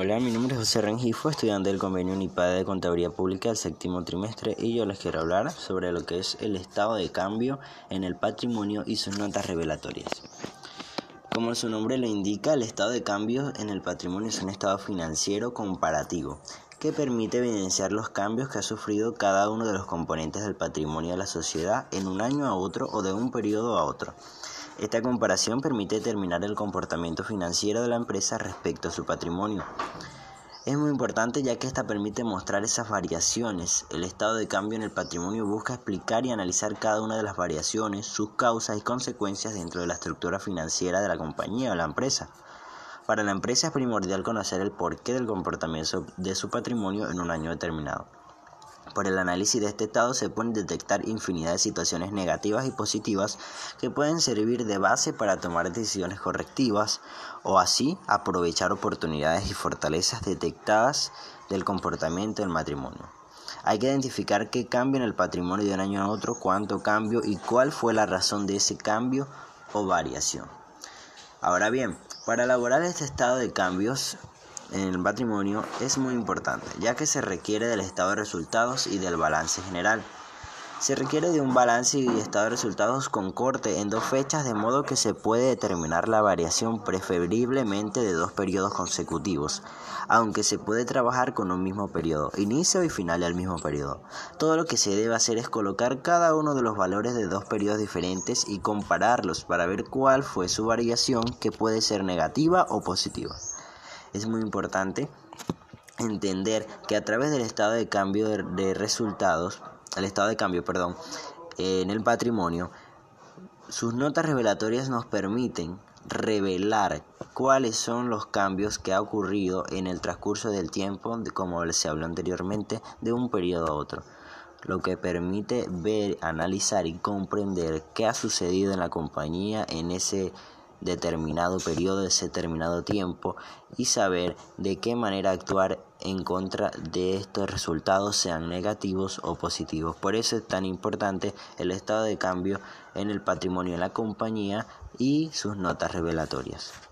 Hola, mi nombre es José Rengifo, estudiante del convenio UNIPAD de Contaduría Pública del séptimo trimestre y yo les quiero hablar sobre lo que es el estado de cambio en el patrimonio y sus notas revelatorias. Como su nombre lo indica, el estado de cambio en el patrimonio es un estado financiero comparativo que permite evidenciar los cambios que ha sufrido cada uno de los componentes del patrimonio de la sociedad en un año a otro o de un periodo a otro. Esta comparación permite determinar el comportamiento financiero de la empresa respecto a su patrimonio. Es muy importante ya que esta permite mostrar esas variaciones. El estado de cambio en el patrimonio busca explicar y analizar cada una de las variaciones, sus causas y consecuencias dentro de la estructura financiera de la compañía o la empresa. Para la empresa es primordial conocer el porqué del comportamiento de su patrimonio en un año determinado. Por el análisis de este estado se pueden detectar infinidad de situaciones negativas y positivas que pueden servir de base para tomar decisiones correctivas o así aprovechar oportunidades y fortalezas detectadas del comportamiento del matrimonio. Hay que identificar qué cambio en el patrimonio de un año a otro, cuánto cambio y cuál fue la razón de ese cambio o variación. Ahora bien, para elaborar este estado de cambios en el patrimonio es muy importante, ya que se requiere del estado de resultados y del balance general. Se requiere de un balance y estado de resultados con corte en dos fechas de modo que se puede determinar la variación preferiblemente de dos periodos consecutivos, aunque se puede trabajar con un mismo periodo, inicio y final del mismo periodo. Todo lo que se debe hacer es colocar cada uno de los valores de dos periodos diferentes y compararlos para ver cuál fue su variación que puede ser negativa o positiva es muy importante entender que a través del estado de cambio de, resultados, el estado de cambio, perdón, en el patrimonio, sus notas revelatorias nos permiten revelar cuáles son los cambios que ha ocurrido en el transcurso del tiempo, como se habló anteriormente, de un periodo a otro, lo que permite ver, analizar y comprender qué ha sucedido en la compañía en ese determinado periodo, ese determinado tiempo y saber de qué manera actuar en contra de estos resultados, sean negativos o positivos. Por eso es tan importante el estado de cambio en el patrimonio de la compañía y sus notas revelatorias.